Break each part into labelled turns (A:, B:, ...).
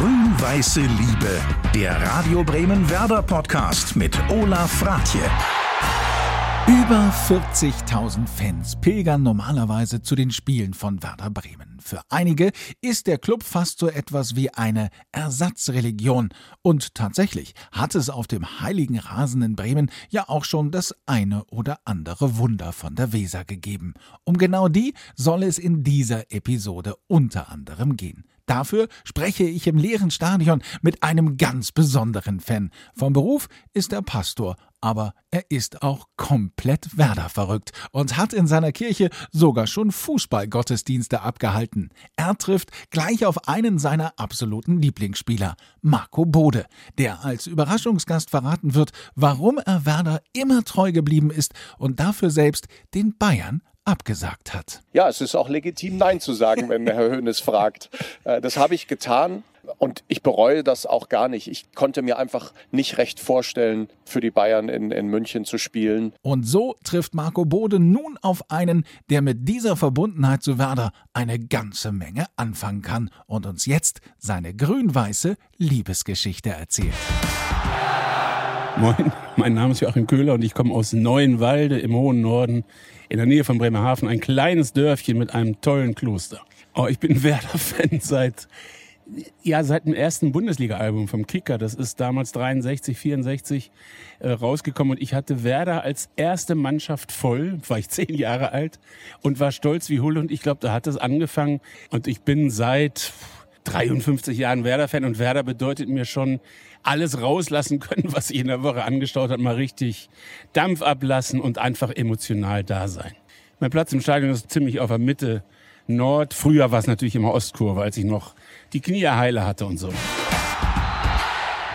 A: Grün-Weiße Liebe, der Radio Bremen Werder Podcast mit Olaf Fratje.
B: Über 40.000 Fans pilgern normalerweise zu den Spielen von Werder Bremen. Für einige ist der Club fast so etwas wie eine Ersatzreligion. Und tatsächlich hat es auf dem heiligen Rasen in Bremen ja auch schon das eine oder andere Wunder von der Weser gegeben. Um genau die soll es in dieser Episode unter anderem gehen. Dafür spreche ich im leeren Stadion mit einem ganz besonderen Fan. Vom Beruf ist er Pastor, aber er ist auch komplett Werder verrückt und hat in seiner Kirche sogar schon Fußballgottesdienste abgehalten. Er trifft gleich auf einen seiner absoluten Lieblingsspieler, Marco Bode, der als Überraschungsgast verraten wird, warum er Werder immer treu geblieben ist und dafür selbst den Bayern abgesagt hat.
C: Ja, es ist auch legitim, Nein zu sagen, wenn Herr Höhnes fragt. Äh, das habe ich getan. Und ich bereue das auch gar nicht. Ich konnte mir einfach nicht recht vorstellen, für die Bayern in, in München zu spielen.
B: Und so trifft Marco Bode nun auf einen, der mit dieser Verbundenheit zu Werder eine ganze Menge anfangen kann und uns jetzt seine grün-weiße Liebesgeschichte erzählt.
D: Moin, mein Name ist Joachim Köhler und ich komme aus Neuenwalde im hohen Norden in der Nähe von Bremerhaven. Ein kleines Dörfchen mit einem tollen Kloster. Oh, ich bin Werder-Fan seit ja, seit dem ersten Bundesliga-Album vom Kicker, das ist damals 63, 64 äh, rausgekommen und ich hatte Werder als erste Mannschaft voll, war ich zehn Jahre alt und war stolz wie Hull und ich glaube, da hat es angefangen und ich bin seit 53 Jahren Werder-Fan und Werder bedeutet mir schon alles rauslassen können, was sich in der Woche angestaut hat, mal richtig Dampf ablassen und einfach emotional da sein. Mein Platz im Stadion ist ziemlich auf der Mitte Nord. Früher war es natürlich immer Ostkurve, als ich noch die Knie heile hatte und so.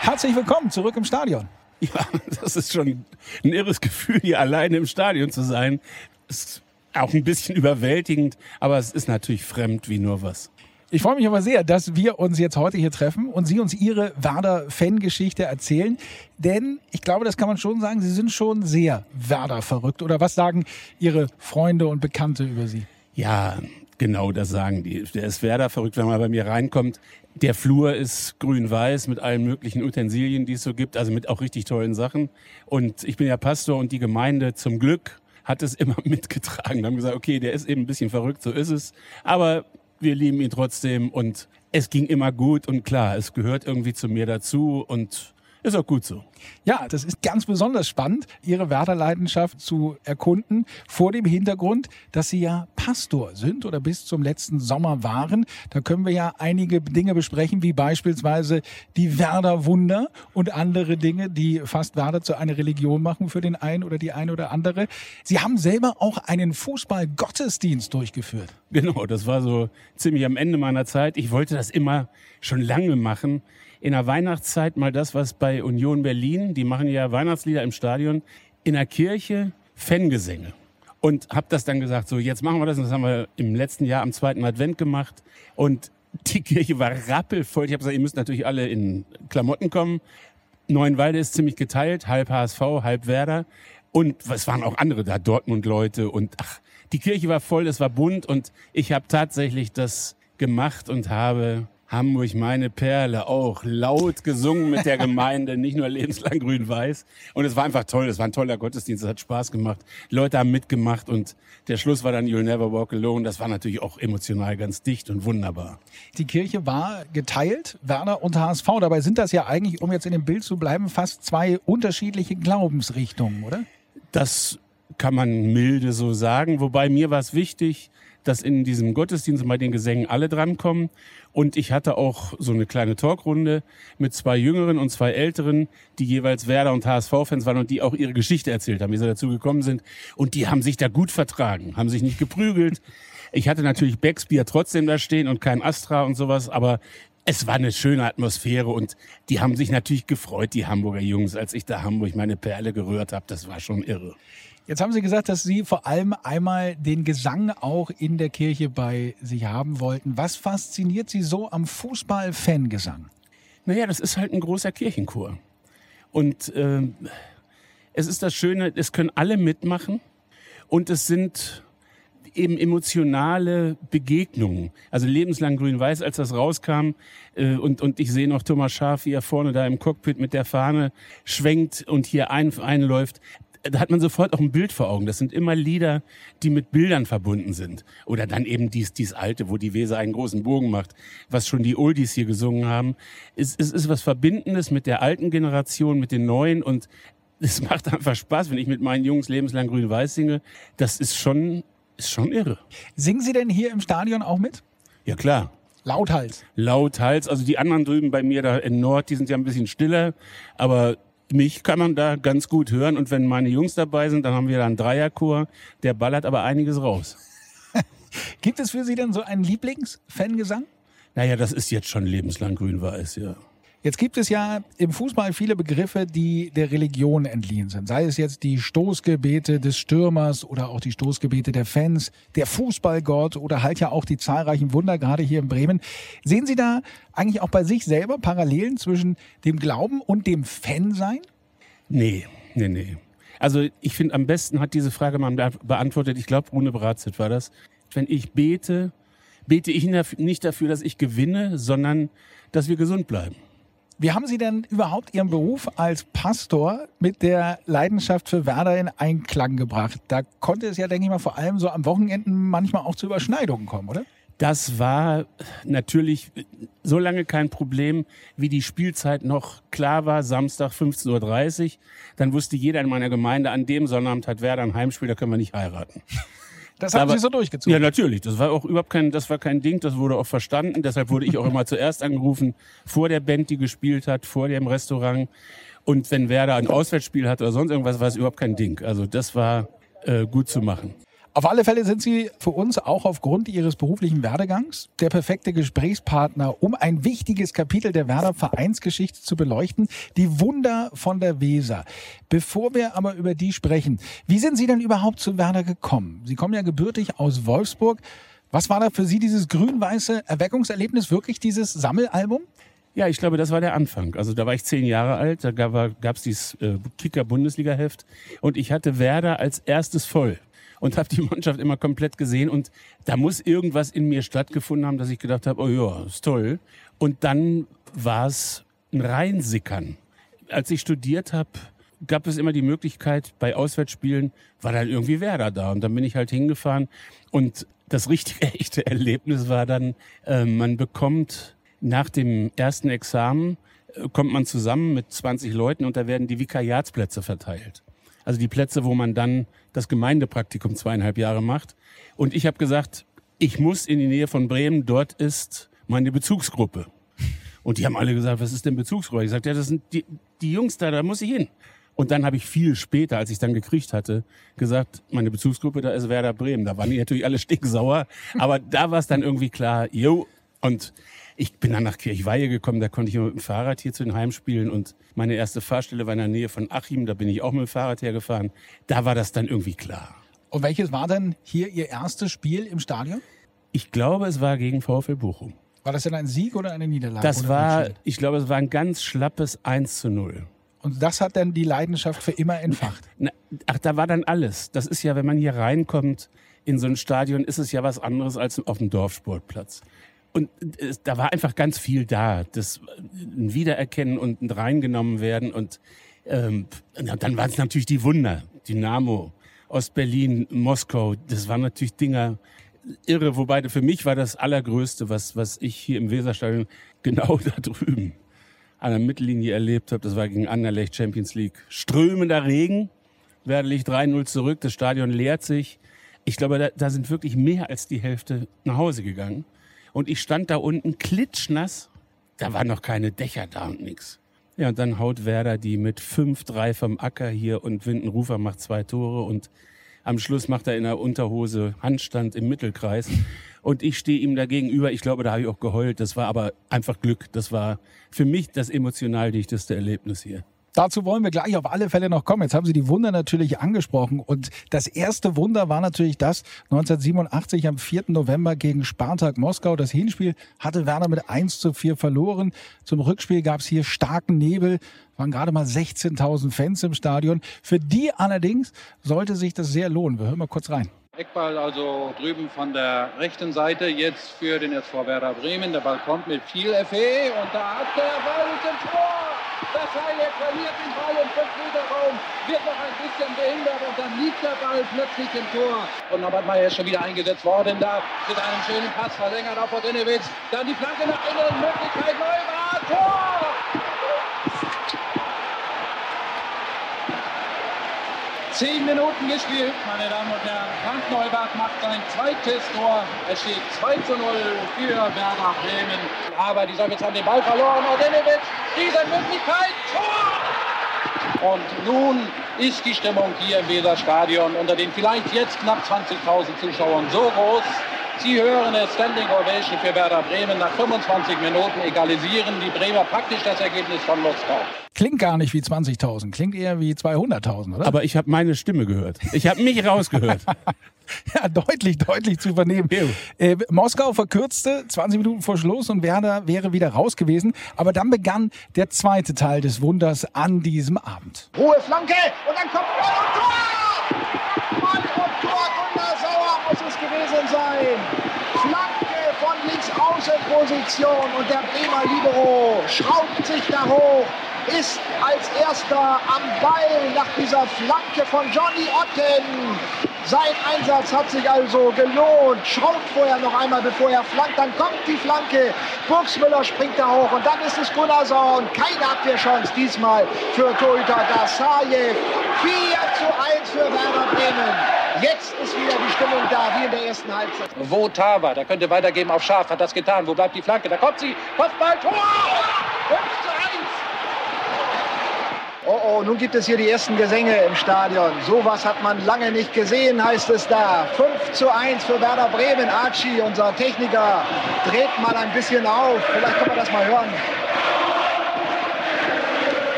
B: Herzlich willkommen zurück im Stadion.
D: Ja, das ist schon ein irres Gefühl, hier alleine im Stadion zu sein. Ist auch ein bisschen überwältigend, aber es ist natürlich fremd wie nur was.
B: Ich freue mich aber sehr, dass wir uns jetzt heute hier treffen und Sie uns Ihre Werder-Fangeschichte erzählen. Denn ich glaube, das kann man schon sagen, Sie sind schon sehr Werder verrückt. Oder was sagen Ihre Freunde und Bekannte über Sie?
D: Ja, genau das sagen die. Der ist Werder verrückt, wenn man bei mir reinkommt. Der Flur ist grün-weiß mit allen möglichen Utensilien, die es so gibt, also mit auch richtig tollen Sachen. Und ich bin ja Pastor und die Gemeinde zum Glück hat es immer mitgetragen. Da haben gesagt, okay, der ist eben ein bisschen verrückt, so ist es. Aber wir lieben ihn trotzdem und es ging immer gut und klar, es gehört irgendwie zu mir dazu und ist auch gut so.
B: Ja, das ist ganz besonders spannend, Ihre Werderleidenschaft zu erkunden, vor dem Hintergrund, dass Sie ja Pastor sind oder bis zum letzten Sommer waren. Da können wir ja einige Dinge besprechen, wie beispielsweise die Werder-Wunder und andere Dinge, die fast Werder zu einer Religion machen für den einen oder die eine oder andere. Sie haben selber auch einen Fußball-Gottesdienst durchgeführt.
D: Genau, das war so ziemlich am Ende meiner Zeit. Ich wollte das immer schon lange machen in der Weihnachtszeit mal das, was bei Union Berlin, die machen ja Weihnachtslieder im Stadion, in der Kirche Fangesänge. Und habe das dann gesagt, so jetzt machen wir das. Und das haben wir im letzten Jahr am zweiten Advent gemacht. Und die Kirche war rappelvoll. Ich habe gesagt, ihr müsst natürlich alle in Klamotten kommen. Neuenwalde ist ziemlich geteilt, halb HSV, halb Werder. Und es waren auch andere da, Dortmund-Leute. Und ach, die Kirche war voll, es war bunt. Und ich habe tatsächlich das gemacht und habe Hamburg, meine Perle, auch laut gesungen mit der Gemeinde, nicht nur lebenslang grün-weiß. Und es war einfach toll, es war ein toller Gottesdienst, es hat Spaß gemacht. Die Leute haben mitgemacht und der Schluss war dann You'll Never Walk Alone. Das war natürlich auch emotional ganz dicht und wunderbar.
B: Die Kirche war geteilt, Werner und HSV. Dabei sind das ja eigentlich, um jetzt in dem Bild zu bleiben, fast zwei unterschiedliche Glaubensrichtungen, oder?
D: Das kann man milde so sagen. Wobei mir war es wichtig, dass in diesem Gottesdienst bei den Gesängen alle drankommen. Und ich hatte auch so eine kleine Talkrunde mit zwei Jüngeren und zwei Älteren, die jeweils Werder und HSV-Fans waren und die auch ihre Geschichte erzählt haben, wie sie dazu gekommen sind. Und die haben sich da gut vertragen, haben sich nicht geprügelt. Ich hatte natürlich Becksbier trotzdem da stehen und kein Astra und sowas, aber es war eine schöne Atmosphäre und die haben sich natürlich gefreut, die Hamburger Jungs, als ich da Hamburg meine Perle gerührt habe. Das war schon irre.
B: Jetzt haben Sie gesagt, dass Sie vor allem einmal den Gesang auch in der Kirche bei sich haben wollten. Was fasziniert Sie so am Fußball-Fangesang?
D: Naja, das ist halt ein großer Kirchenchor. Und äh, es ist das Schöne, es können alle mitmachen. Und es sind, eben emotionale Begegnungen. Also lebenslang grün-weiß, als das rauskam. Äh, und, und ich sehe noch Thomas Schaaf, wie er vorne da im Cockpit mit der Fahne schwenkt und hier ein, einläuft da hat man sofort auch ein Bild vor Augen. Das sind immer Lieder, die mit Bildern verbunden sind. Oder dann eben dies, dies alte, wo die Weser einen großen Bogen macht, was schon die Oldies hier gesungen haben. Es, es ist was Verbindendes mit der alten Generation, mit den neuen und es macht einfach Spaß, wenn ich mit meinen Jungs lebenslang grün-weiß singe. Das ist schon, ist schon irre.
B: Singen Sie denn hier im Stadion auch mit?
D: Ja, klar.
B: Lauthals.
D: Lauthals. Also die anderen drüben bei mir da in Nord, die sind ja ein bisschen stiller. Aber mich kann man da ganz gut hören. Und wenn meine Jungs dabei sind, dann haben wir da einen Dreierchor. Der ballert aber einiges raus.
B: Gibt es für Sie denn so einen Lieblingsfangesang?
D: Naja, das ist jetzt schon lebenslang grün-weiß, ja.
B: Jetzt gibt es ja im Fußball viele Begriffe, die der Religion entliehen sind. Sei es jetzt die Stoßgebete des Stürmers oder auch die Stoßgebete der Fans, der Fußballgott oder halt ja auch die zahlreichen Wunder, gerade hier in Bremen. Sehen Sie da eigentlich auch bei sich selber Parallelen zwischen dem Glauben und dem Fansein?
D: Nee, nee, nee. Also ich finde, am besten hat diese Frage mal beantwortet, ich glaube, Rune Bratzit war das. Wenn ich bete, bete ich nicht dafür, dass ich gewinne, sondern dass wir gesund bleiben.
B: Wie haben Sie denn überhaupt Ihren Beruf als Pastor mit der Leidenschaft für Werder in Einklang gebracht? Da konnte es ja, denke ich mal, vor allem so am Wochenenden manchmal auch zu Überschneidungen kommen, oder?
D: Das war natürlich so lange kein Problem, wie die Spielzeit noch klar war, Samstag 15.30 Uhr. Dann wusste jeder in meiner Gemeinde, an dem Sonnabend hat Werder ein Heimspiel, da können wir nicht heiraten.
B: Das haben Aber, Sie so durchgezogen?
D: Ja, natürlich. Das war auch überhaupt kein, das war kein Ding, das wurde auch verstanden. Deshalb wurde ich auch immer zuerst angerufen, vor der Band, die gespielt hat, vor dem Restaurant. Und wenn Werder ein Auswärtsspiel hat oder sonst irgendwas, war es überhaupt kein Ding. Also das war äh, gut zu machen.
B: Auf alle Fälle sind Sie für uns auch aufgrund Ihres beruflichen Werdegangs der perfekte Gesprächspartner, um ein wichtiges Kapitel der Werder Vereinsgeschichte zu beleuchten, die Wunder von der Weser. Bevor wir aber über die sprechen, wie sind Sie denn überhaupt zu Werder gekommen? Sie kommen ja gebürtig aus Wolfsburg. Was war da für Sie dieses grün-weiße Erweckungserlebnis, wirklich dieses Sammelalbum?
D: Ja, ich glaube, das war der Anfang. Also da war ich zehn Jahre alt, da gab es dieses äh, Kicker-Bundesliga-Heft und ich hatte Werder als erstes voll und habe die Mannschaft immer komplett gesehen. Und da muss irgendwas in mir stattgefunden haben, dass ich gedacht habe, oh ja, ist toll. Und dann war es ein Reinsickern. Als ich studiert habe, gab es immer die Möglichkeit, bei Auswärtsspielen war dann irgendwie Werder da. Und dann bin ich halt hingefahren. Und das richtige, echte Erlebnis war dann, äh, man bekommt nach dem ersten Examen, äh, kommt man zusammen mit 20 Leuten und da werden die Vikariatsplätze verteilt. Also die Plätze, wo man dann das Gemeindepraktikum zweieinhalb Jahre macht. Und ich habe gesagt, ich muss in die Nähe von Bremen, dort ist meine Bezugsgruppe. Und die haben alle gesagt, was ist denn Bezugsgruppe? Ich sagte, ja, das sind die, die Jungs da, da muss ich hin. Und dann habe ich viel später, als ich dann gekriegt hatte, gesagt, meine Bezugsgruppe, da ist Werder Bremen. Da waren die natürlich alle stinksauer. Aber da war es dann irgendwie klar, jo. Und ich bin dann nach Kirchweihe gekommen, da konnte ich mit dem Fahrrad hier zu den Heimspielen und meine erste Fahrstelle war in der Nähe von Achim, da bin ich auch mit dem Fahrrad hergefahren. Da war das dann irgendwie klar.
B: Und welches war denn hier Ihr erstes Spiel im Stadion?
D: Ich glaube, es war gegen VfL Bochum.
B: War das denn ein Sieg oder eine Niederlage?
D: Das war, ich glaube, es war ein ganz schlappes 1 zu 0.
B: Und das hat dann die Leidenschaft für immer entfacht?
D: Na, ach, da war dann alles. Das ist ja, wenn man hier reinkommt in so ein Stadion, ist es ja was anderes als auf dem Dorfsportplatz. Und es, da war einfach ganz viel da. Das ein Wiedererkennen und ein reingenommen werden. Und ähm, dann waren es natürlich die Wunder. Dynamo, Ostberlin, Moskau. Das waren natürlich Dinger irre. Wobei für mich war das Allergrößte, was, was ich hier im Weserstadion genau da drüben an der Mittellinie erlebt habe. Das war gegen Anderlecht Champions League. Strömender Regen. Werder liegt 3-0 zurück. Das Stadion leert sich. Ich glaube, da, da sind wirklich mehr als die Hälfte nach Hause gegangen. Und ich stand da unten klitschnass. Da waren noch keine Dächer da und nix. Ja, und dann haut Werder die mit 5-3 vom Acker hier und Windenrufer macht zwei Tore und am Schluss macht er in der Unterhose Handstand im Mittelkreis. Und ich stehe ihm dagegenüber. Ich glaube, da habe ich auch geheult. Das war aber einfach Glück. Das war für mich das emotional dichteste Erlebnis hier.
B: Dazu wollen wir gleich auf alle Fälle noch kommen. Jetzt haben Sie die Wunder natürlich angesprochen. Und das erste Wunder war natürlich das 1987 am 4. November gegen Spartak Moskau. Das Hinspiel hatte Werner mit 1 zu 4 verloren. Zum Rückspiel gab es hier starken Nebel. Waren gerade mal 16.000 Fans im Stadion. Für die allerdings sollte sich das sehr lohnen. Wir hören mal kurz rein.
E: Eckball also drüben von der rechten Seite jetzt für den SV Werder Bremen. Der Ball kommt mit viel Effet und da hat der Ball im Tor. Das Haie verliert den Ball im 5-Meter-Raum, wird noch ein bisschen behindert und dann liegt der Ball plötzlich im Tor. Und Norbert Meyer ist schon wieder eingesetzt worden da mit einem schönen Pass verlängert auf Odinewitz. Dann die Flanke nach innen, Möglichkeit Neubart, Tor! Zehn Minuten gespielt, meine Damen und Herren. Frank Neubart macht sein zweites Tor. Es steht 2 zu 0 für Werder Bremen. Aber die Sowjets haben den Ball verloren. Ordenovic, diese Möglichkeit, Tor! Und nun ist die Stimmung hier im Weserstadion unter den vielleicht jetzt knapp 20.000 Zuschauern so groß. Sie hören es, Standing Ovation für Werder Bremen. Nach 25 Minuten egalisieren die Bremer praktisch das Ergebnis von Moskau.
B: Klingt gar nicht wie 20.000, klingt eher wie 200.000, oder?
D: Aber ich habe meine Stimme gehört. Ich habe mich rausgehört.
B: ja, deutlich, deutlich zu vernehmen. Äh, Moskau verkürzte 20 Minuten vor Schluss und Werder wäre wieder raus gewesen. Aber dann begann der zweite Teil des Wunders an diesem Abend.
F: Hohe Flanke und dann kommt Ball und Tor! Ball und Tor, Gunnar Sauer muss es gewesen sein. Flanke von links Außenposition und der Bremer Libero schraubt sich da hoch ist als erster am Ball nach dieser Flanke von Johnny Otten. Sein Einsatz hat sich also gelohnt. Schraubt vorher noch einmal, bevor er flankt. Dann kommt die Flanke. Burgsmüller springt da hoch und dann ist es Gunnarsson. keine Abwehrchance diesmal für Torhüter Dasajew. 4 zu 1 für Werder Bremen. Jetzt ist wieder die Stimmung da, wie in der ersten Halbzeit.
E: Wo Tava, da könnte weitergeben auf Schaf, hat das getan. Wo bleibt die Flanke? Da kommt sie. Kopfball, Tor! 5 zu 1.
F: Oh, oh, nun gibt es hier die ersten Gesänge im Stadion. Sowas hat man lange nicht gesehen, heißt es da. 5 zu 1 für Werder Bremen. Archie, unser Techniker, dreht mal ein bisschen auf. Vielleicht können wir das mal hören.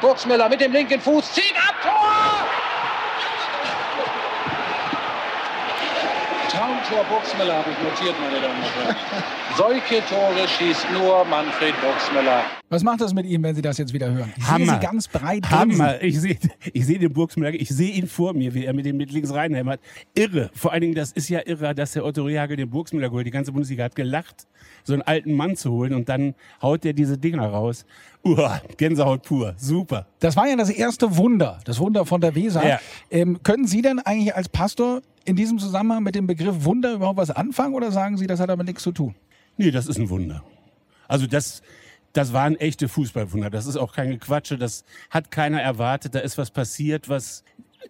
E: Burgsmüller mit dem linken Fuß zieht ab, Tor! Traumtor Burgsmüller habe ich notiert, meine Damen und Herren. Solche Tore schießt nur Manfred Burgsmüller.
B: Was macht das mit ihm, wenn Sie das jetzt wieder hören? Ich
D: Hammer.
B: sehe Sie ganz breit
D: Hammer. Ich sehe ich seh den Burgsmüller, ich sehe ihn vor mir, wie er mit dem mit links reinhämmert. Irre. Vor allen Dingen, das ist ja irre, dass der Otto Rehagel den Burgsmüller geholt. Die ganze Bundesliga hat gelacht, so einen alten Mann zu holen und dann haut der diese Dinger raus. Uah, Gänsehaut pur. Super.
B: Das war ja das erste Wunder, das Wunder von der Weser.
D: Ja.
B: Ähm, können Sie denn eigentlich als Pastor in diesem Zusammenhang mit dem Begriff Wunder überhaupt was anfangen oder sagen Sie, das hat damit nichts zu tun?
D: Nee, das ist ein Wunder. Also das, das waren echte Fußballwunder. Das ist auch kein Gequatsche. Das hat keiner erwartet. Da ist was passiert, was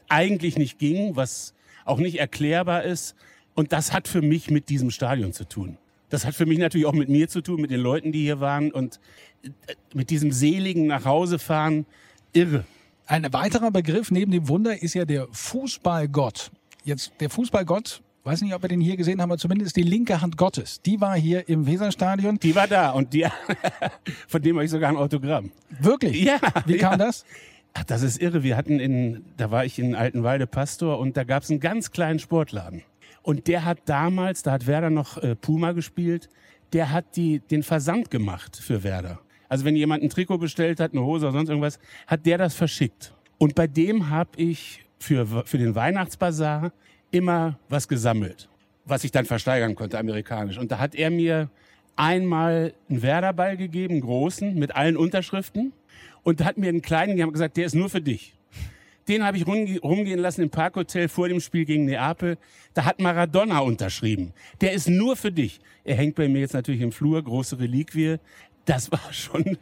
D: eigentlich nicht ging, was auch nicht erklärbar ist. Und das hat für mich mit diesem Stadion zu tun. Das hat für mich natürlich auch mit mir zu tun, mit den Leuten, die hier waren und äh, mit diesem seligen Nachhausefahren. Irre.
B: Ein weiterer Begriff neben dem Wunder ist ja der Fußballgott. Jetzt der Fußballgott, weiß nicht, ob wir den hier gesehen haben, aber zumindest die linke Hand Gottes. Die war hier im Weserstadion.
D: Die war da und die, von dem habe ich sogar ein Autogramm.
B: Wirklich?
D: Ja.
B: Wie kam
D: ja.
B: das?
D: Ach, das ist irre. Wir hatten in, da war ich in Altenwalde Pastor und da gab es einen ganz kleinen Sportladen. Und der hat damals, da hat Werder noch äh, Puma gespielt, der hat die, den Versand gemacht für Werder. Also wenn jemand ein Trikot bestellt hat, eine Hose oder sonst irgendwas, hat der das verschickt. Und bei dem habe ich für, für den Weihnachtsbazar immer was gesammelt, was ich dann versteigern konnte, amerikanisch. Und da hat er mir einmal einen Werderball gegeben, großen, mit allen Unterschriften. Und hat mir einen kleinen, die haben gesagt, der ist nur für dich. Den habe ich rumge- rumgehen lassen im Parkhotel vor dem Spiel gegen Neapel. Da hat Maradona unterschrieben. Der ist nur für dich. Er hängt bei mir jetzt natürlich im Flur, große Reliquie. Das war schon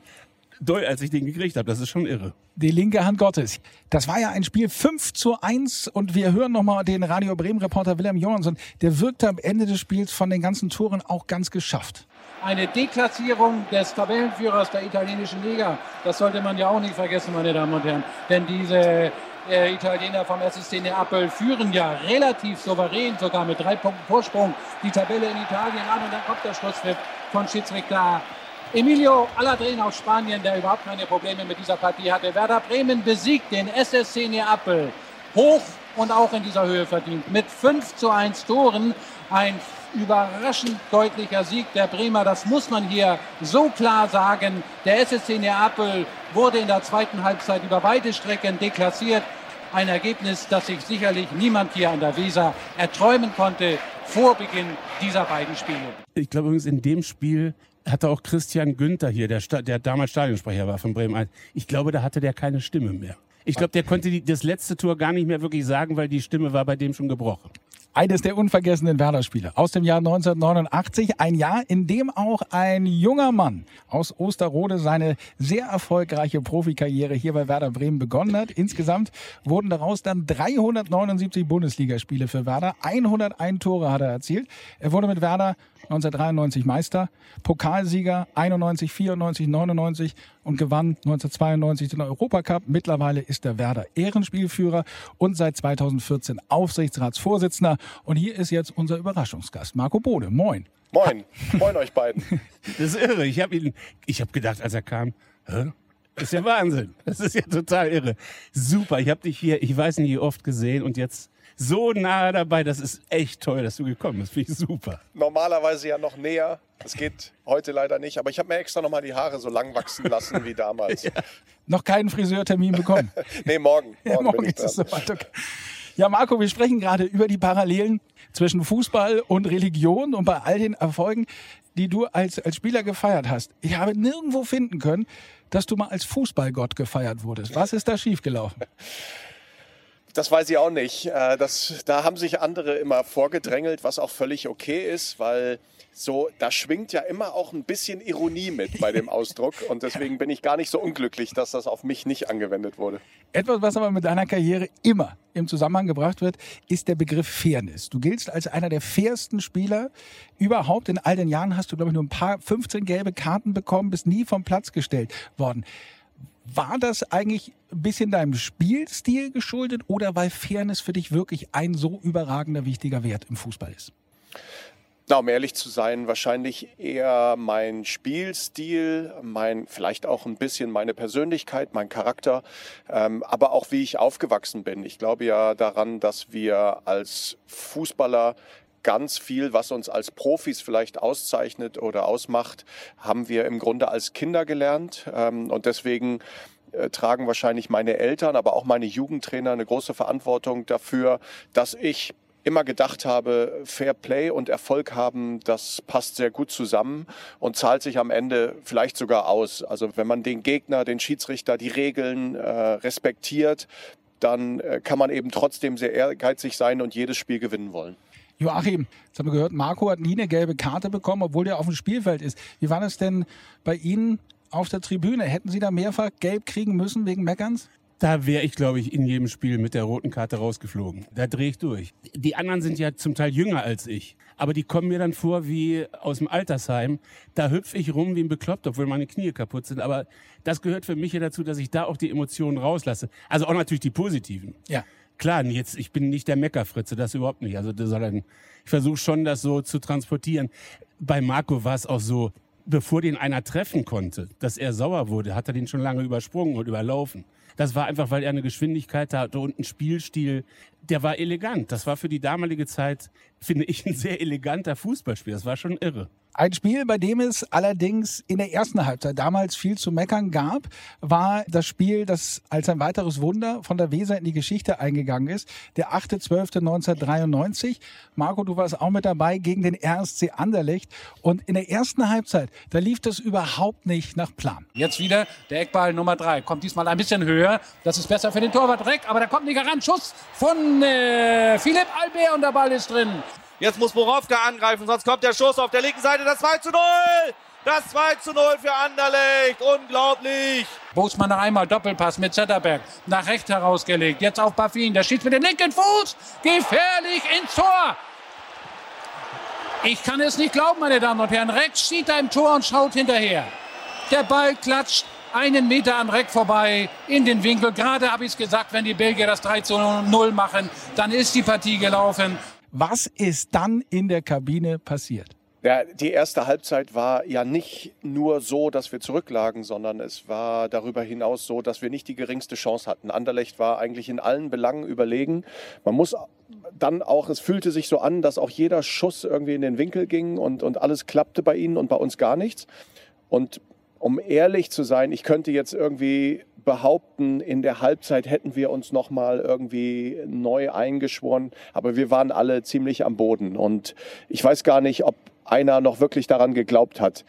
D: doll, als ich den gekriegt habe. Das ist schon irre.
B: Die linke Hand Gottes. Das war ja ein Spiel 5 zu 1 und wir hören nochmal den Radio Bremen Reporter Wilhelm Johansson. Der wirkte am Ende des Spiels von den ganzen Toren auch ganz geschafft.
E: Eine Deklassierung des Tabellenführers der italienischen Liga. Das sollte man ja auch nicht vergessen, meine Damen und Herren. Denn diese äh, Italiener vom SSC Neapel führen ja relativ souverän, sogar mit drei Punkten Vorsprung, die Tabelle in Italien an. Und dann kommt der Schlusspfiff von Schiedsrichter Emilio Alladren aus Spanien, der überhaupt keine Probleme mit dieser Partie hatte. Werder Bremen besiegt den SSC Neapel hoch und auch in dieser Höhe verdient. Mit 5 zu 1 Toren ein überraschend deutlicher Sieg der Bremer. Das muss man hier so klar sagen. Der SSC Neapel wurde in der zweiten Halbzeit über weite Strecken deklassiert. Ein Ergebnis, das sich sicherlich niemand hier an der Weser erträumen konnte vor Beginn dieser beiden Spiele.
D: Ich glaube übrigens, in dem Spiel hatte auch Christian Günther hier, der, der damals Stadionsprecher war von Bremen 1. Ich glaube, da hatte der keine Stimme mehr. Ich glaube, der konnte die, das letzte Tor gar nicht mehr wirklich sagen, weil die Stimme war bei dem schon gebrochen.
B: Eines der unvergessenen Werder-Spiele aus dem Jahr 1989. Ein Jahr, in dem auch ein junger Mann aus Osterrode seine sehr erfolgreiche Profikarriere hier bei Werder Bremen begonnen hat. Insgesamt wurden daraus dann 379 Bundesligaspiele für Werder. 101 Tore hat er erzielt. Er wurde mit Werder 1993 Meister, Pokalsieger 91, 94, 99 und gewann 1992 den Europacup. Mittlerweile ist der Werder Ehrenspielführer und seit 2014 Aufsichtsratsvorsitzender. Und hier ist jetzt unser Überraschungsgast, Marco Bode. Moin.
C: Moin. Moin euch beiden.
D: Das ist irre. Ich habe ihn, ich habe gedacht, als er kam, hä? Das ist ja Wahnsinn. Das ist ja total irre. Super. Ich habe dich hier, ich weiß nicht, wie oft gesehen und jetzt so nah dabei. Das ist echt toll, dass du gekommen bist. Finde ich super.
C: Normalerweise ja noch näher. Das geht heute leider nicht. Aber ich habe mir extra noch mal die Haare so lang wachsen lassen wie damals.
B: ja. Noch keinen Friseurtermin bekommen?
C: nee, morgen.
B: Morgen, ja, morgen ist es soweit. Okay. Ja, Marco, wir sprechen gerade über die Parallelen zwischen Fußball und Religion und bei all den Erfolgen, die du als, als Spieler gefeiert hast. Ich habe nirgendwo finden können, dass du mal als Fußballgott gefeiert wurdest. Was ist da schiefgelaufen?
C: Das weiß ich auch nicht. Äh, das, da haben sich andere immer vorgedrängelt, was auch völlig okay ist, weil so, da schwingt ja immer auch ein bisschen Ironie mit bei dem Ausdruck. Und deswegen bin ich gar nicht so unglücklich, dass das auf mich nicht angewendet wurde.
B: Etwas, was aber mit deiner Karriere immer im Zusammenhang gebracht wird, ist der Begriff Fairness. Du giltst als einer der fairsten Spieler überhaupt. In all den Jahren hast du, glaube ich, nur ein paar 15 gelbe Karten bekommen, bist nie vom Platz gestellt worden. War das eigentlich ein bisschen deinem Spielstil geschuldet oder weil Fairness für dich wirklich ein so überragender, wichtiger Wert im Fußball ist?
C: Na, um ehrlich zu sein, wahrscheinlich eher mein Spielstil, mein, vielleicht auch ein bisschen meine Persönlichkeit, mein Charakter, ähm, aber auch wie ich aufgewachsen bin. Ich glaube ja daran, dass wir als Fußballer ganz viel, was uns als Profis vielleicht auszeichnet oder ausmacht, haben wir im Grunde als Kinder gelernt. Ähm, und deswegen äh, tragen wahrscheinlich meine Eltern, aber auch meine Jugendtrainer eine große Verantwortung dafür, dass ich immer gedacht habe, Fair Play und Erfolg haben, das passt sehr gut zusammen und zahlt sich am Ende vielleicht sogar aus. Also wenn man den Gegner, den Schiedsrichter, die Regeln äh, respektiert, dann äh, kann man eben trotzdem sehr ehrgeizig sein und jedes Spiel gewinnen wollen.
B: Joachim, jetzt haben wir gehört, Marco hat nie eine gelbe Karte bekommen, obwohl er auf dem Spielfeld ist. Wie war das denn bei Ihnen auf der Tribüne? Hätten Sie da mehrfach gelb kriegen müssen wegen Meckerns?
D: Da wäre ich, glaube ich, in jedem Spiel mit der roten Karte rausgeflogen. Da drehe ich durch. Die anderen sind ja zum Teil jünger als ich. Aber die kommen mir dann vor wie aus dem Altersheim. Da hüpfe ich rum wie ein Bekloppt, obwohl meine Knie kaputt sind. Aber das gehört für mich ja dazu, dass ich da auch die Emotionen rauslasse. Also auch natürlich die positiven.
B: Ja.
D: Klar, jetzt, ich bin nicht der Meckerfritze, das überhaupt nicht. Also, soll ich versuche schon, das so zu transportieren. Bei Marco war es auch so, bevor den einer treffen konnte, dass er sauer wurde, hat er den schon lange übersprungen und überlaufen. Das war einfach, weil er eine Geschwindigkeit hatte und einen Spielstil, der war elegant. Das war für die damalige Zeit, finde ich, ein sehr eleganter Fußballspiel. Das war schon irre.
B: Ein Spiel, bei dem es allerdings in der ersten Halbzeit damals viel zu meckern gab, war das Spiel, das als ein weiteres Wunder von der Weser in die Geschichte eingegangen ist. Der 8.12.1993. Marco, du warst auch mit dabei gegen den RSC Anderlecht. Und in der ersten Halbzeit, da lief das überhaupt nicht nach Plan.
E: Jetzt wieder der Eckball Nummer drei. Kommt diesmal ein bisschen höher. Das ist besser für den Torwart Reck, aber da kommt nicht ran. Schuss von äh, Philipp Albert und der Ball ist drin.
G: Jetzt muss Borowka angreifen, sonst kommt der Schuss auf der linken Seite. Das 2 zu 0. Das 2 zu 0 für Anderlecht. Unglaublich.
E: Bosmann noch einmal Doppelpass mit Zetterberg. Nach rechts herausgelegt. Jetzt auf Baffin. Der schießt mit dem linken Fuß. Gefährlich ins Tor. Ich kann es nicht glauben, meine Damen und Herren. Rex steht da im Tor und schaut hinterher. Der Ball klatscht einen Meter an Reck vorbei in den Winkel. Gerade habe ich es gesagt, wenn die Belgier das 3 zu 0 machen, dann ist die Partie gelaufen.
B: Was ist dann in der Kabine passiert?
C: Ja, die erste Halbzeit war ja nicht nur so, dass wir zurücklagen, sondern es war darüber hinaus so, dass wir nicht die geringste Chance hatten. Anderlecht war eigentlich in allen Belangen überlegen. Man muss dann auch, es fühlte sich so an, dass auch jeder Schuss irgendwie in den Winkel ging und, und alles klappte bei ihnen und bei uns gar nichts. Und um ehrlich zu sein, ich könnte jetzt irgendwie behaupten, in der Halbzeit hätten wir uns noch mal irgendwie neu eingeschworen, aber wir waren alle ziemlich am Boden und ich weiß gar nicht, ob einer noch wirklich daran geglaubt hat.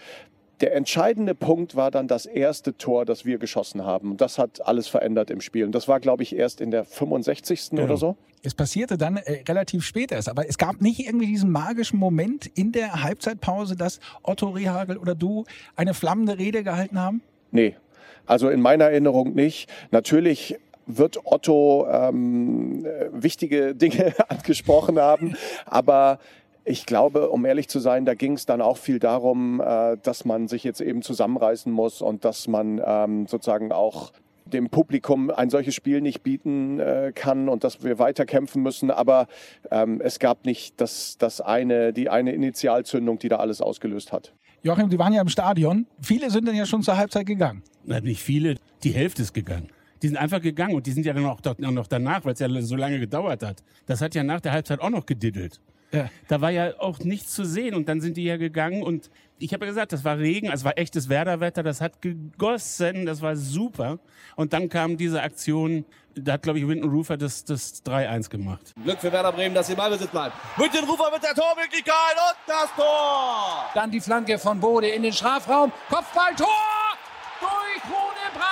C: Der entscheidende Punkt war dann das erste Tor, das wir geschossen haben. Und das hat alles verändert im Spiel. Und das war, glaube ich, erst in der 65. Genau. oder so.
B: Es passierte dann äh, relativ spät erst, aber es gab nicht irgendwie diesen magischen Moment in der Halbzeitpause, dass Otto Rehagel oder du eine flammende Rede gehalten haben?
C: Nee, also in meiner Erinnerung nicht. Natürlich wird Otto ähm, wichtige Dinge angesprochen haben, aber ich glaube, um ehrlich zu sein, da ging es dann auch viel darum, äh, dass man sich jetzt eben zusammenreißen muss und dass man ähm, sozusagen auch dem Publikum ein solches Spiel nicht bieten äh, kann und dass wir weiter kämpfen müssen. Aber ähm, es gab nicht das, das eine, die eine Initialzündung, die da alles ausgelöst hat.
B: Joachim, die waren ja im Stadion. Viele sind dann ja schon zur Halbzeit gegangen.
D: Na, nicht viele, die Hälfte ist gegangen. Die sind einfach gegangen und die sind ja dann auch noch danach, weil es ja so lange gedauert hat. Das hat ja nach der Halbzeit auch noch gediddelt. Ja. Da war ja auch nichts zu sehen und dann sind die ja gegangen und ich habe ja gesagt, das war Regen, es war echtes Werderwetter, das hat gegossen, das war super. Und dann kam diese Aktion, da hat, glaube ich, Winton Rufer das, das 3-1 gemacht.
G: Glück für Werder Bremen, dass sie Ballbesitz bleibt. Winton Rufer mit der Tormöglichkeit und das Tor!
E: Dann die Flanke von Bode in den Strafraum. Kopfball, Tor! Durch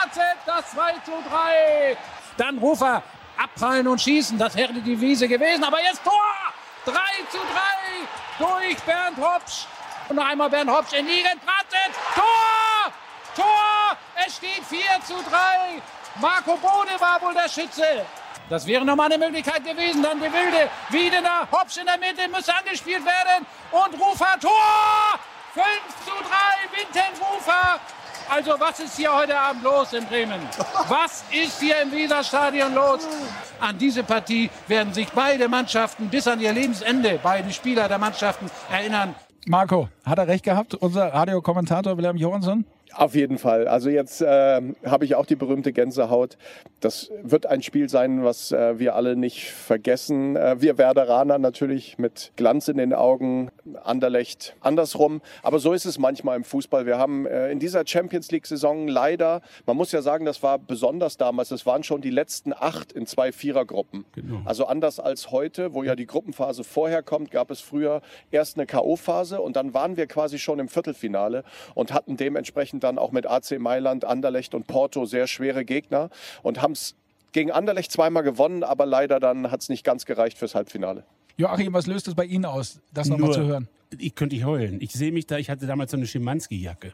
E: Bratzett, das 2 zu 3. Dann Rufer abprallen und schießen, das wäre die Wiese gewesen, aber jetzt Tor! 3 zu 3 durch Bernd Hopsch. Und noch einmal Bernd Hopsch in Liegen. Bratzett. Tor! Tor! Es steht 4 zu 3. Marco Bode war wohl der Schütze. Das wäre nochmal eine Möglichkeit gewesen. Dann die Wilde. Wiedener. Hopsch in der Mitte. Müsste angespielt werden. Und Rufer. Tor! 5 zu 3. Winten Rufer. Also was ist hier heute Abend los in Bremen? Was ist hier im Weserstadion los? An diese Partie werden sich beide Mannschaften bis an ihr Lebensende, beide Spieler der Mannschaften erinnern.
B: Marco, hat er recht gehabt, unser Radiokommentator Wilhelm Johansson?
C: Auf jeden Fall. Also jetzt äh, habe ich auch die berühmte Gänsehaut. Das wird ein Spiel sein, was äh, wir alle nicht vergessen. Äh, wir Werderaner natürlich mit Glanz in den Augen, Anderlecht andersrum. Aber so ist es manchmal im Fußball. Wir haben äh, in dieser Champions League-Saison leider, man muss ja sagen, das war besonders damals, es waren schon die letzten acht in zwei Vierergruppen. Genau. Also anders als heute, wo ja die Gruppenphase vorher kommt, gab es früher erst eine K.O.-Phase und dann waren wir quasi schon im Viertelfinale und hatten dementsprechend dann auch mit AC Mailand, Anderlecht und Porto sehr schwere Gegner und haben es gegen Anderlecht zweimal gewonnen, aber leider dann hat es nicht ganz gereicht fürs Halbfinale.
B: Joachim, was löst es bei Ihnen aus, das nochmal zu hören?
D: Ich könnte ich heulen. Ich sehe mich da, ich hatte damals so eine Schimanski-Jacke.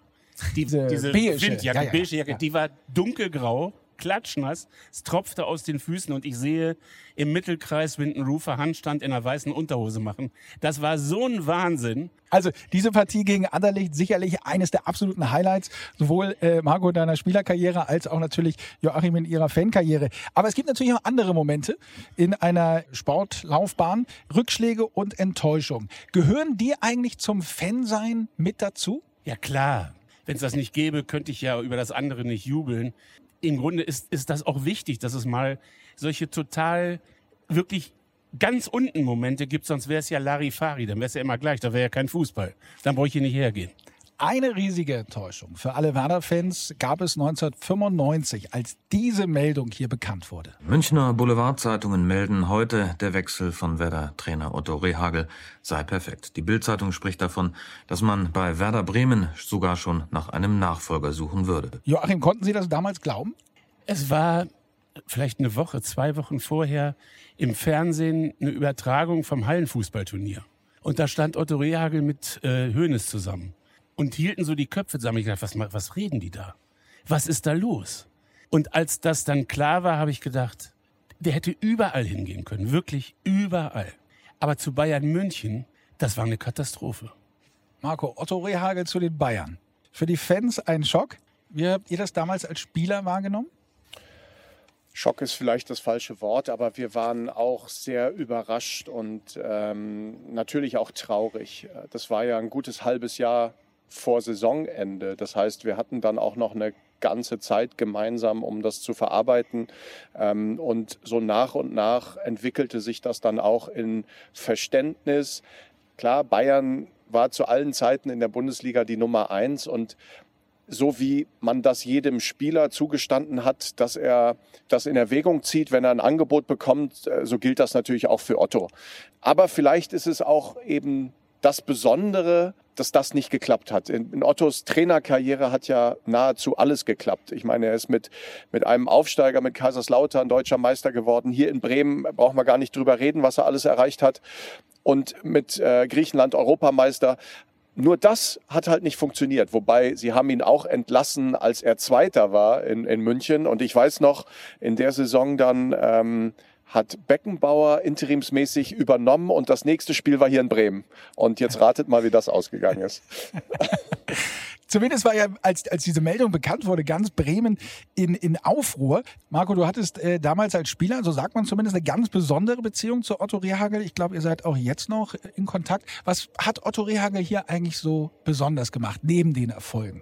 B: Die, diese, diese beige,
D: Windjacke, ja, ja, beige Jacke, ja. die war dunkelgrau klatschnass. Es tropfte aus den Füßen und ich sehe im Mittelkreis Winton Rufer Handstand in einer weißen Unterhose machen. Das war so ein Wahnsinn.
B: Also diese Partie gegen Anderlecht sicherlich eines der absoluten Highlights, sowohl äh, Marco deiner Spielerkarriere als auch natürlich Joachim in ihrer Fankarriere. Aber es gibt natürlich auch andere Momente in einer Sportlaufbahn, Rückschläge und Enttäuschung. Gehören die eigentlich zum Fansein mit dazu?
D: Ja klar. Wenn es das nicht gäbe, könnte ich ja über das andere nicht jubeln im Grunde ist, ist das auch wichtig, dass es mal solche total wirklich ganz unten Momente gibt, sonst wäre es ja Larifari, dann wäre es ja immer gleich, da wäre ja kein Fußball. Dann bräuchte ich hier nicht hergehen.
B: Eine riesige Enttäuschung für alle Werder-Fans gab es 1995, als diese Meldung hier bekannt wurde.
H: Münchner Boulevardzeitungen melden heute, der Wechsel von Werder-Trainer Otto Rehagel sei perfekt. Die Bildzeitung spricht davon, dass man bei Werder Bremen sogar schon nach einem Nachfolger suchen würde.
B: Joachim, konnten Sie das damals glauben?
D: Es war vielleicht eine Woche, zwei Wochen vorher im Fernsehen eine Übertragung vom Hallenfußballturnier. Und da stand Otto Rehagel mit äh, Hoeneß zusammen und hielten so die Köpfe zusammen. Ich dachte, was, was reden die da? Was ist da los? Und als das dann klar war, habe ich gedacht, der hätte überall hingehen können, wirklich überall. Aber zu Bayern München, das war eine Katastrophe.
B: Marco, Otto Rehagel zu den Bayern. Für die Fans ein Schock. Wie habt ihr das damals als Spieler wahrgenommen?
C: Schock ist vielleicht das falsche Wort, aber wir waren auch sehr überrascht und ähm, natürlich auch traurig. Das war ja ein gutes halbes Jahr vor Saisonende. Das heißt, wir hatten dann auch noch eine ganze Zeit gemeinsam, um das zu verarbeiten. Ähm, und so nach und nach entwickelte sich das dann auch in Verständnis. Klar, Bayern war zu allen Zeiten in der Bundesliga die Nummer eins und so wie man das jedem Spieler zugestanden hat, dass er das in Erwägung zieht, wenn er ein Angebot bekommt, äh, so gilt das natürlich auch für Otto. Aber vielleicht ist es auch eben das Besondere, dass das nicht geklappt hat. In, in, Ottos Trainerkarriere hat ja nahezu alles geklappt. Ich meine, er ist mit, mit einem Aufsteiger, mit Kaiserslautern deutscher Meister geworden. Hier in Bremen brauchen wir gar nicht drüber reden, was er alles erreicht hat. Und mit äh, Griechenland Europameister. Nur das hat halt nicht funktioniert. Wobei sie haben ihn auch entlassen, als er Zweiter war in, in München. Und ich weiß noch, in der Saison dann ähm, hat Beckenbauer interimsmäßig übernommen und das nächste Spiel war hier in Bremen. Und jetzt ratet mal, wie das ausgegangen ist.
B: Zumindest war ja, als, als diese Meldung bekannt wurde, ganz Bremen in, in Aufruhr. Marco, du hattest äh, damals als Spieler, so sagt man zumindest, eine ganz besondere Beziehung zu Otto Rehagel. Ich glaube, ihr seid auch jetzt noch in Kontakt. Was hat Otto Rehagel hier eigentlich so besonders gemacht, neben den Erfolgen?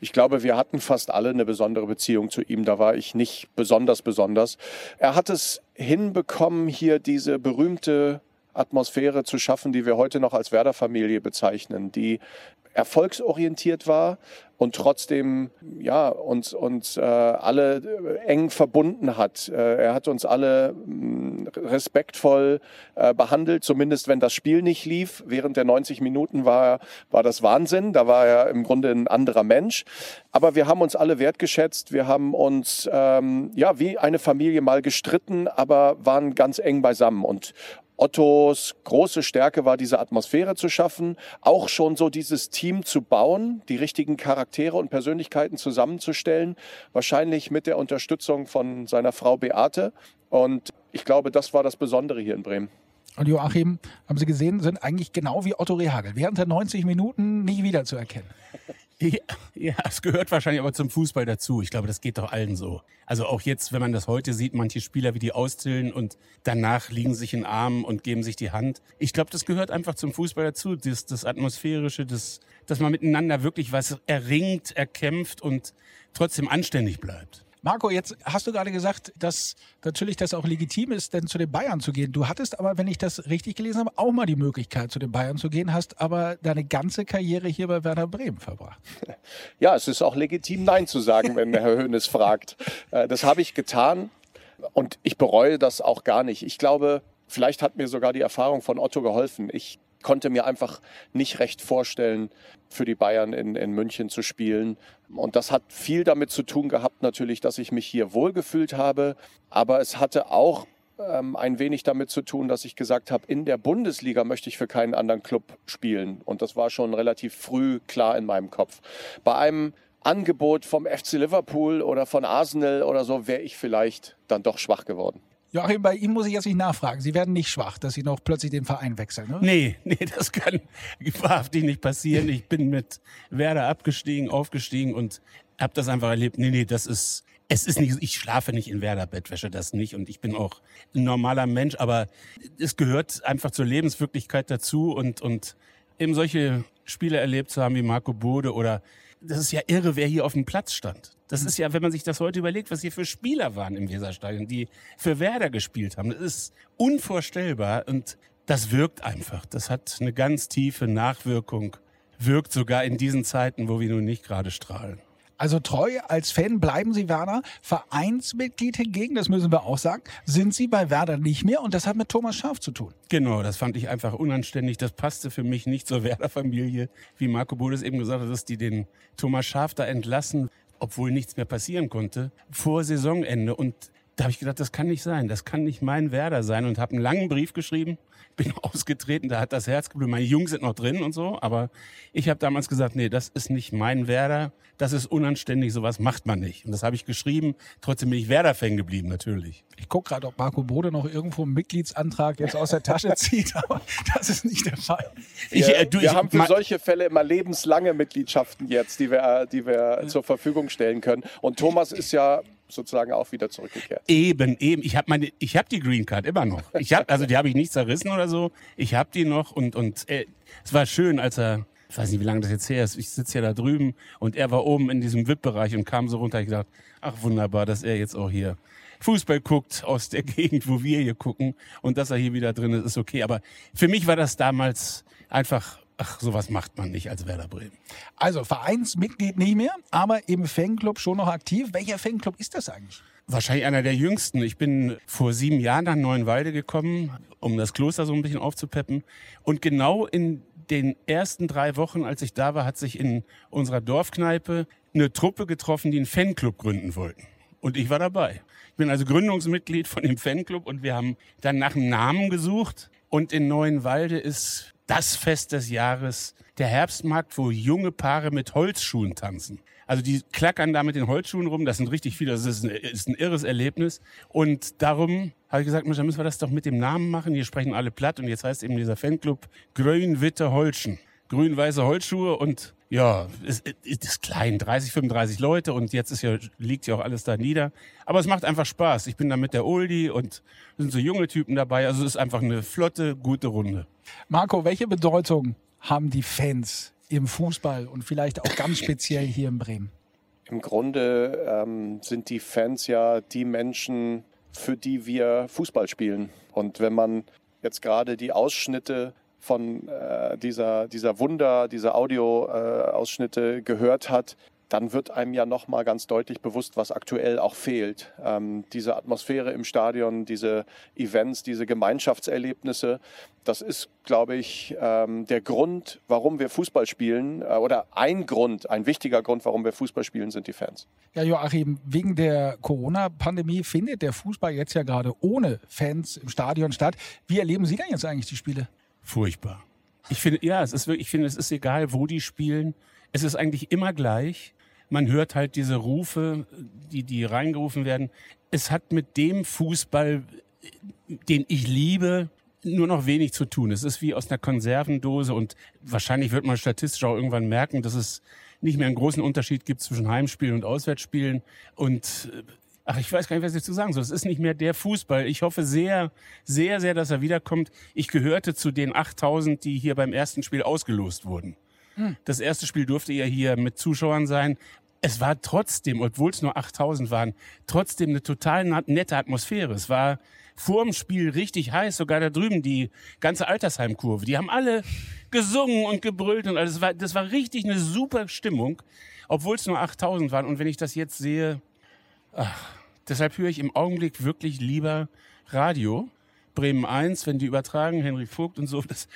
C: Ich glaube, wir hatten fast alle eine besondere Beziehung zu ihm. Da war ich nicht besonders besonders. Er hat es hinbekommen, hier diese berühmte Atmosphäre zu schaffen, die wir heute noch als Werder-Familie bezeichnen, die erfolgsorientiert war und trotzdem ja uns uns äh, alle eng verbunden hat. Äh, er hat uns alle mh, respektvoll äh, behandelt, zumindest wenn das Spiel nicht lief. Während der 90 Minuten war war das Wahnsinn. Da war er im Grunde ein anderer Mensch. Aber wir haben uns alle wertgeschätzt. Wir haben uns ähm, ja wie eine Familie mal gestritten, aber waren ganz eng beisammen und Ottos große Stärke war, diese Atmosphäre zu schaffen, auch schon so dieses Team zu bauen, die richtigen Charaktere und Persönlichkeiten zusammenzustellen, wahrscheinlich mit der Unterstützung von seiner Frau Beate. Und ich glaube, das war das Besondere hier in Bremen.
B: Und Joachim, haben Sie gesehen, sind eigentlich genau wie Otto Rehagel, während der 90 Minuten nicht wiederzuerkennen.
D: Ja, ja, es gehört wahrscheinlich aber zum Fußball dazu. Ich glaube, das geht doch allen so. Also auch jetzt, wenn man das heute sieht, manche Spieler, wie die austillen und danach liegen sich in Armen und geben sich die Hand. Ich glaube, das gehört einfach zum Fußball dazu. Das, das Atmosphärische, das, dass man miteinander wirklich was erringt, erkämpft und trotzdem anständig bleibt.
B: Marco, jetzt hast du gerade gesagt, dass natürlich das auch legitim ist, denn zu den Bayern zu gehen. Du hattest aber, wenn ich das richtig gelesen habe, auch mal die Möglichkeit, zu den Bayern zu gehen, hast aber deine ganze Karriere hier bei Werder Bremen verbracht.
C: Ja, es ist auch legitim, Nein zu sagen, wenn Herr Höhnes fragt. Äh, das habe ich getan und ich bereue das auch gar nicht. Ich glaube, vielleicht hat mir sogar die Erfahrung von Otto geholfen. Ich konnte mir einfach nicht recht vorstellen, für die Bayern in, in München zu spielen. Und das hat viel damit zu tun gehabt, natürlich, dass ich mich hier wohlgefühlt habe. Aber es hatte auch ähm, ein wenig damit zu tun, dass ich gesagt habe, in der Bundesliga möchte ich für keinen anderen Club spielen. Und das war schon relativ früh klar in meinem Kopf. Bei einem Angebot vom FC Liverpool oder von Arsenal oder so wäre ich vielleicht dann doch schwach geworden.
B: Joachim, bei Ihnen muss ich jetzt nicht nachfragen. Sie werden nicht schwach, dass Sie noch plötzlich den Verein wechseln, ne?
D: Nee, nee, das kann wahrhaftig nicht passieren. Ich bin mit Werder abgestiegen, aufgestiegen und habe das einfach erlebt. Nee, nee, das ist, es ist nicht, ich schlafe nicht in Werder-Bettwäsche, das nicht. Und ich bin auch ein normaler Mensch, aber es gehört einfach zur Lebenswirklichkeit dazu und, und eben solche Spiele erlebt zu haben wie Marco Bode oder das ist ja irre, wer hier auf dem Platz stand. Das ist ja, wenn man sich das heute überlegt, was hier für Spieler waren im Weserstadion, die für Werder gespielt haben. Das ist unvorstellbar und das wirkt einfach. Das hat eine ganz tiefe Nachwirkung. Wirkt sogar in diesen Zeiten, wo wir nun nicht gerade strahlen.
B: Also treu als Fan bleiben Sie Werder. Vereinsmitglied hingegen, das müssen wir auch sagen, sind Sie bei Werder nicht mehr und das hat mit Thomas Schaf zu tun.
D: Genau, das fand ich einfach unanständig. Das passte für mich nicht zur Werder-Familie. Wie Marco Bodes eben gesagt hat, dass die den Thomas Schaf da entlassen, obwohl nichts mehr passieren konnte, vor Saisonende. Und da habe ich gedacht, das kann nicht sein, das kann nicht mein Werder sein. Und habe einen langen Brief geschrieben, bin ausgetreten, da hat das Herz geblutet, meine Jungs sind noch drin und so, aber ich habe damals gesagt, nee, das ist nicht mein Werder, das ist unanständig, sowas macht man nicht. Und das habe ich geschrieben, trotzdem bin ich Werder-Fan geblieben, natürlich.
B: Ich gucke gerade, ob Marco Bode noch irgendwo einen Mitgliedsantrag jetzt aus der Tasche zieht, aber das ist nicht der Fall.
C: Ich, äh, du, wir ich, haben für solche Fälle immer lebenslange Mitgliedschaften jetzt, die wir, die wir zur Verfügung stellen können. Und Thomas ist ja sozusagen auch wieder zurückgekehrt.
D: Eben, eben. Ich habe meine, ich habe die Green Card immer noch. Ich habe, also die habe ich nicht zerrissen oder so. Ich habe die noch und und äh, es war schön, als er, ich weiß nicht, wie lange das jetzt her ist. Ich sitze ja da drüben und er war oben in diesem VIP-Bereich und kam so runter. Ich dachte, ach wunderbar, dass er jetzt auch hier Fußball guckt aus der Gegend, wo wir hier gucken und dass er hier wieder drin ist, ist okay. Aber für mich war das damals einfach ach, sowas macht man nicht als Werder Bremen.
B: Also Vereinsmitglied nicht mehr, aber im Fanclub schon noch aktiv. Welcher Fanclub ist das eigentlich?
D: Wahrscheinlich einer der jüngsten. Ich bin vor sieben Jahren nach Neuenwalde gekommen, um das Kloster so ein bisschen aufzupeppen. Und genau in den ersten drei Wochen, als ich da war, hat sich in unserer Dorfkneipe eine Truppe getroffen, die einen Fanclub gründen wollten. Und ich war dabei. Ich bin also Gründungsmitglied von dem Fanclub und wir haben dann nach einem Namen gesucht. Und in Neuenwalde ist das Fest des Jahres der Herbstmarkt, wo junge Paare mit Holzschuhen tanzen. Also die klackern da mit den Holzschuhen rum, das sind richtig viele, das ist ein, ist ein irres Erlebnis. Und darum habe ich gesagt, Mensch, dann müssen wir das doch mit dem Namen machen. Hier sprechen alle platt und jetzt heißt eben dieser Fanclub Grün-Witte Holschen. Grün-weiße Holzschuhe und ja, es, es ist klein, 30, 35 Leute und jetzt ist ja, liegt ja auch alles da nieder. Aber es macht einfach Spaß. Ich bin da mit der Oldie und sind so junge Typen dabei. Also es ist einfach eine flotte, gute Runde.
B: Marco, welche Bedeutung haben die Fans im Fußball und vielleicht auch ganz speziell hier in Bremen?
C: Im Grunde ähm, sind die Fans ja die Menschen, für die wir Fußball spielen. Und wenn man jetzt gerade die Ausschnitte von äh, dieser, dieser Wunder, dieser Audio-Ausschnitte äh, gehört hat, dann wird einem ja nochmal ganz deutlich bewusst, was aktuell auch fehlt. Ähm, diese Atmosphäre im Stadion, diese Events, diese Gemeinschaftserlebnisse, das ist, glaube ich, ähm, der Grund, warum wir Fußball spielen äh, oder ein Grund, ein wichtiger Grund, warum wir Fußball spielen, sind die Fans.
B: Ja, Joachim, wegen der Corona-Pandemie findet der Fußball jetzt ja gerade ohne Fans im Stadion statt. Wie erleben Sie denn jetzt eigentlich die Spiele?
D: Furchtbar. Ich finde, ja, es ist wirklich, ich finde, es ist egal, wo die spielen. Es ist eigentlich immer gleich. Man hört halt diese Rufe, die, die reingerufen werden. Es hat mit dem Fußball, den ich liebe, nur noch wenig zu tun. Es ist wie aus einer Konservendose und wahrscheinlich wird man statistisch auch irgendwann merken, dass es nicht mehr einen großen Unterschied gibt zwischen Heimspielen und Auswärtsspielen. Und ach, ich weiß gar nicht, was ich zu sagen soll. Es ist nicht mehr der Fußball. Ich hoffe sehr, sehr, sehr, dass er wiederkommt. Ich gehörte zu den 8000, die hier beim ersten Spiel ausgelost wurden. Hm. Das erste Spiel durfte ja hier mit Zuschauern sein. Es war trotzdem, obwohl es nur 8000 waren, trotzdem eine total nette Atmosphäre. Es war vor dem Spiel richtig heiß, sogar da drüben die ganze Altersheimkurve. Die haben alle gesungen und gebrüllt und alles. Das war, das war richtig eine super Stimmung, obwohl es nur 8000 waren. Und wenn ich das jetzt sehe, ach, deshalb höre ich im Augenblick wirklich lieber Radio. Bremen 1, wenn die übertragen, Henry Vogt und so, das,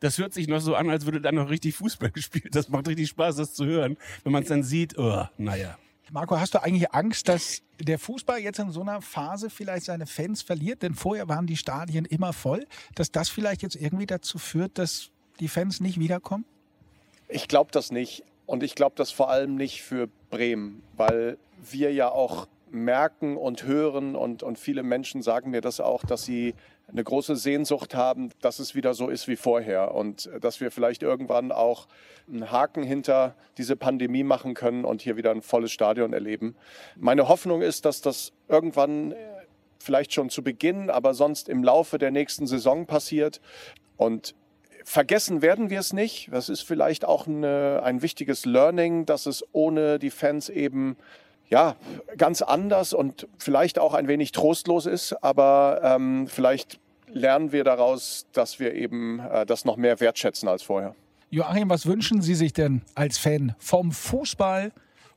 D: das hört sich noch so an, als würde da noch richtig Fußball gespielt. Das macht richtig Spaß, das zu hören. Wenn man es dann sieht, oh, naja.
B: Marco, hast du eigentlich Angst, dass der Fußball jetzt in so einer Phase vielleicht seine Fans verliert? Denn vorher waren die Stadien immer voll, dass das vielleicht jetzt irgendwie dazu führt, dass die Fans nicht wiederkommen?
C: Ich glaube das nicht. Und ich glaube das vor allem nicht für Bremen, weil wir ja auch merken und hören und, und viele Menschen sagen mir das auch, dass sie eine große Sehnsucht haben, dass es wieder so ist wie vorher und dass wir vielleicht irgendwann auch einen Haken hinter diese Pandemie machen können und hier wieder ein volles Stadion erleben. Meine Hoffnung ist, dass das irgendwann vielleicht schon zu Beginn, aber sonst im Laufe der nächsten Saison passiert und Vergessen werden wir es nicht. Das ist vielleicht auch eine, ein wichtiges Learning, dass es ohne die Fans eben ja, ganz anders und vielleicht auch ein wenig trostlos ist, aber ähm, vielleicht lernen wir daraus, dass wir eben äh, das noch mehr wertschätzen als vorher.
B: Joachim, was wünschen Sie sich denn als Fan vom Fußball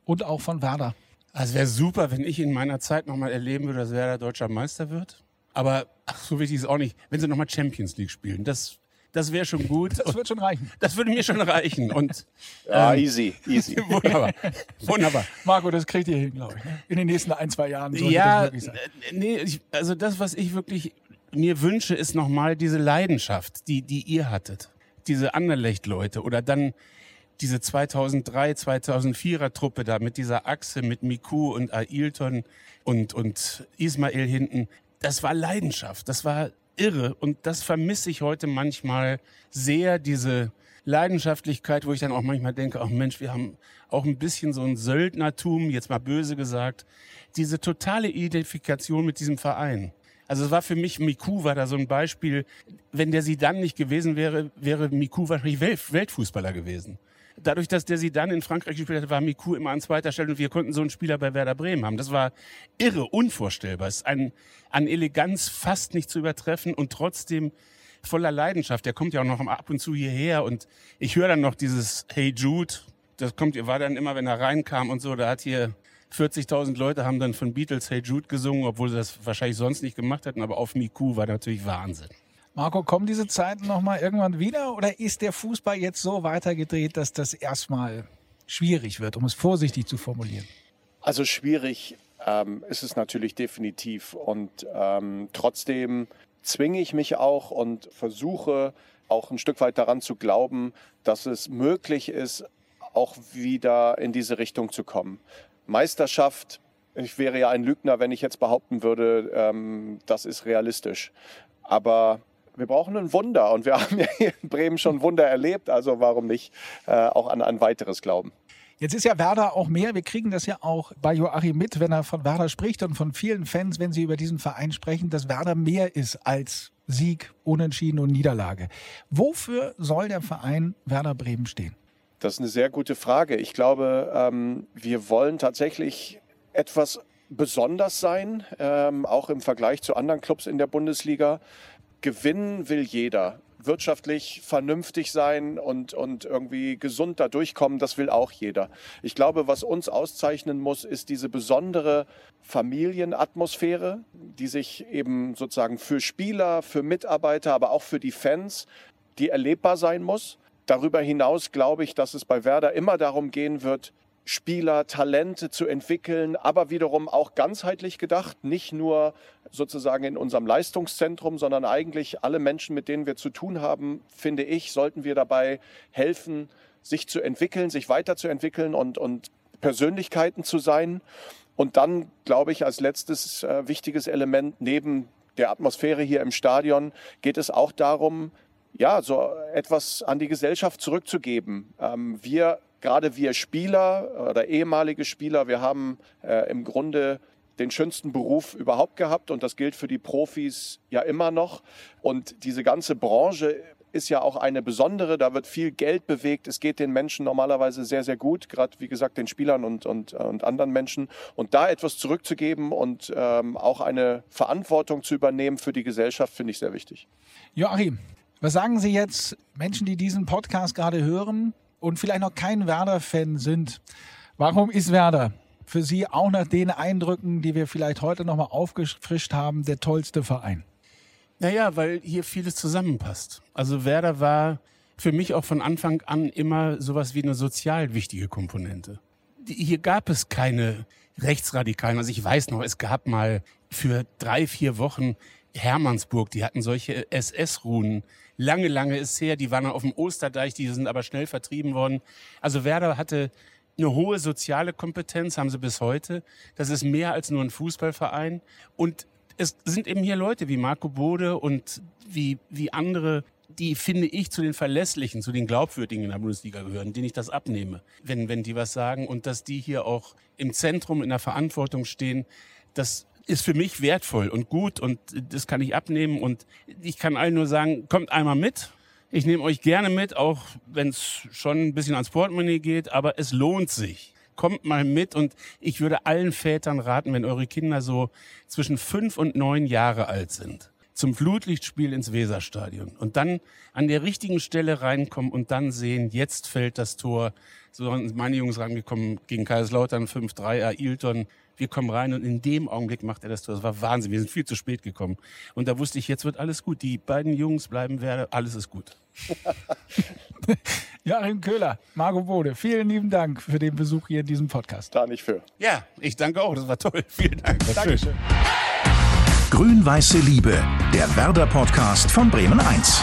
B: und auch von Werder?
D: Also wäre super, wenn ich in meiner Zeit nochmal erleben würde, dass Werder deutscher Meister wird. Aber ach, so wichtig ist auch nicht, wenn sie nochmal Champions League spielen. Das das wäre schon gut.
B: Das wird schon reichen.
D: Das würde mir schon reichen. Und,
C: ja, ähm, easy, easy.
D: Wunderbar. Wunderbar.
B: Marco, das kriegt ihr hin, glaube ich. Ne? In den nächsten ein, zwei Jahren.
D: Ja, das nee, ich, also das, was ich wirklich mir wünsche, ist nochmal diese Leidenschaft, die, die ihr hattet. Diese Anderlecht-Leute oder dann diese 2003, 2004er Truppe da mit dieser Achse mit Miku und Ailton und, und Ismail hinten. Das war Leidenschaft. Das war irre. Und das vermisse ich heute manchmal sehr, diese Leidenschaftlichkeit, wo ich dann auch manchmal denke, ach Mensch, wir haben auch ein bisschen so ein Söldnertum, jetzt mal böse gesagt, diese totale Identifikation mit diesem Verein. Also es war für mich, Miku war da so ein Beispiel. Wenn der sie dann nicht gewesen wäre, wäre Miku wahrscheinlich Weltfußballer gewesen dadurch, dass der sie dann in Frankreich gespielt hat, war Miku immer an zweiter Stelle und wir konnten so einen Spieler bei Werder Bremen haben. Das war irre, unvorstellbar. Es ist ein, an Eleganz fast nicht zu übertreffen und trotzdem voller Leidenschaft. Der kommt ja auch noch ab und zu hierher und ich höre dann noch dieses Hey Jude. Das kommt, war dann immer, wenn er reinkam und so, da hat hier 40.000 Leute haben dann von Beatles Hey Jude gesungen, obwohl sie das wahrscheinlich sonst nicht gemacht hätten, aber auf Miku war natürlich Wahnsinn.
B: Marco, kommen diese Zeiten nochmal irgendwann wieder oder ist der Fußball jetzt so weitergedreht, dass das erstmal schwierig wird, um es vorsichtig zu formulieren?
C: Also schwierig ähm, ist es natürlich definitiv und ähm, trotzdem zwinge ich mich auch und versuche auch ein Stück weit daran zu glauben, dass es möglich ist, auch wieder in diese Richtung zu kommen. Meisterschaft, ich wäre ja ein Lügner, wenn ich jetzt behaupten würde, ähm, das ist realistisch. Aber wir brauchen ein Wunder und wir haben ja hier in Bremen schon Wunder erlebt, also warum nicht äh, auch an ein weiteres glauben.
B: Jetzt ist ja Werder auch mehr. Wir kriegen das ja auch bei Joachim mit, wenn er von Werder spricht und von vielen Fans, wenn sie über diesen Verein sprechen, dass Werder mehr ist als Sieg, Unentschieden und Niederlage. Wofür soll der Verein Werder Bremen stehen?
C: Das ist eine sehr gute Frage. Ich glaube, ähm, wir wollen tatsächlich etwas besonders sein, ähm, auch im Vergleich zu anderen Clubs in der Bundesliga. Gewinnen will jeder wirtschaftlich vernünftig sein und, und irgendwie gesund da durchkommen, das will auch jeder. Ich glaube, was uns auszeichnen muss, ist diese besondere Familienatmosphäre, die sich eben sozusagen für Spieler, für Mitarbeiter, aber auch für die Fans, die erlebbar sein muss. Darüber hinaus glaube ich, dass es bei Werder immer darum gehen wird, Spieler, Talente zu entwickeln, aber wiederum auch ganzheitlich gedacht, nicht nur sozusagen in unserem Leistungszentrum, sondern eigentlich alle Menschen, mit denen wir zu tun haben, finde ich, sollten wir dabei helfen, sich zu entwickeln, sich weiterzuentwickeln und, und Persönlichkeiten zu sein. Und dann, glaube ich, als letztes äh, wichtiges Element neben der Atmosphäre hier im Stadion geht es auch darum, ja, so etwas an die Gesellschaft zurückzugeben. Ähm, wir gerade wir Spieler oder ehemalige Spieler, wir haben äh, im Grunde den schönsten Beruf überhaupt gehabt und das gilt für die Profis ja immer noch. Und diese ganze Branche ist ja auch eine besondere, da wird viel Geld bewegt, es geht den Menschen normalerweise sehr, sehr gut, gerade wie gesagt den Spielern und, und, und anderen Menschen. Und da etwas zurückzugeben und ähm, auch eine Verantwortung zu übernehmen für die Gesellschaft, finde ich sehr wichtig.
B: Joachim, was sagen Sie jetzt Menschen, die diesen Podcast gerade hören? Und vielleicht noch kein Werder-Fan sind, warum ist Werder für Sie auch nach den Eindrücken, die wir vielleicht heute nochmal aufgefrischt haben, der tollste Verein?
D: Naja, weil hier vieles zusammenpasst. Also Werder war für mich auch von Anfang an immer sowas wie eine sozial wichtige Komponente. Hier gab es keine Rechtsradikalen. Also ich weiß noch, es gab mal für drei, vier Wochen Hermannsburg, die hatten solche SS-Runen. Lange, lange ist her, die waren auf dem Osterdeich, die sind aber schnell vertrieben worden. Also Werder hatte eine hohe soziale Kompetenz, haben sie bis heute. Das ist mehr als nur ein Fußballverein. Und es sind eben hier Leute wie Marco Bode und wie, wie andere, die finde ich zu den Verlässlichen, zu den Glaubwürdigen in der Bundesliga gehören, denen ich das abnehme, wenn, wenn die was sagen und dass die hier auch im Zentrum in der Verantwortung stehen. Das ist für mich wertvoll und gut und das kann ich abnehmen und ich kann allen nur sagen, kommt einmal mit. Ich nehme euch gerne mit, auch wenn es schon ein bisschen ans Portemonnaie geht, aber es lohnt sich. Kommt mal mit und ich würde allen Vätern raten, wenn eure Kinder so zwischen fünf und neun Jahre alt sind, zum Flutlichtspiel ins Weserstadion und dann an der richtigen Stelle reinkommen und dann sehen, jetzt fällt das Tor. So sind meine Jungs rangekommen gegen Kaiserslautern 5-3, Ailton wir kommen rein und in dem Augenblick macht er das Tor. Das war Wahnsinn. Wir sind viel zu spät gekommen. Und da wusste ich, jetzt wird alles gut. Die beiden Jungs bleiben Werder, alles ist gut.
B: Joachim Köhler, Marco Bode, vielen lieben Dank für den Besuch hier in diesem Podcast.
C: Da nicht für.
D: Ja, ich danke auch. Das war toll. Vielen Dank.
B: Dankeschön.
A: Grün-Weiße Liebe, der Werder-Podcast von Bremen 1.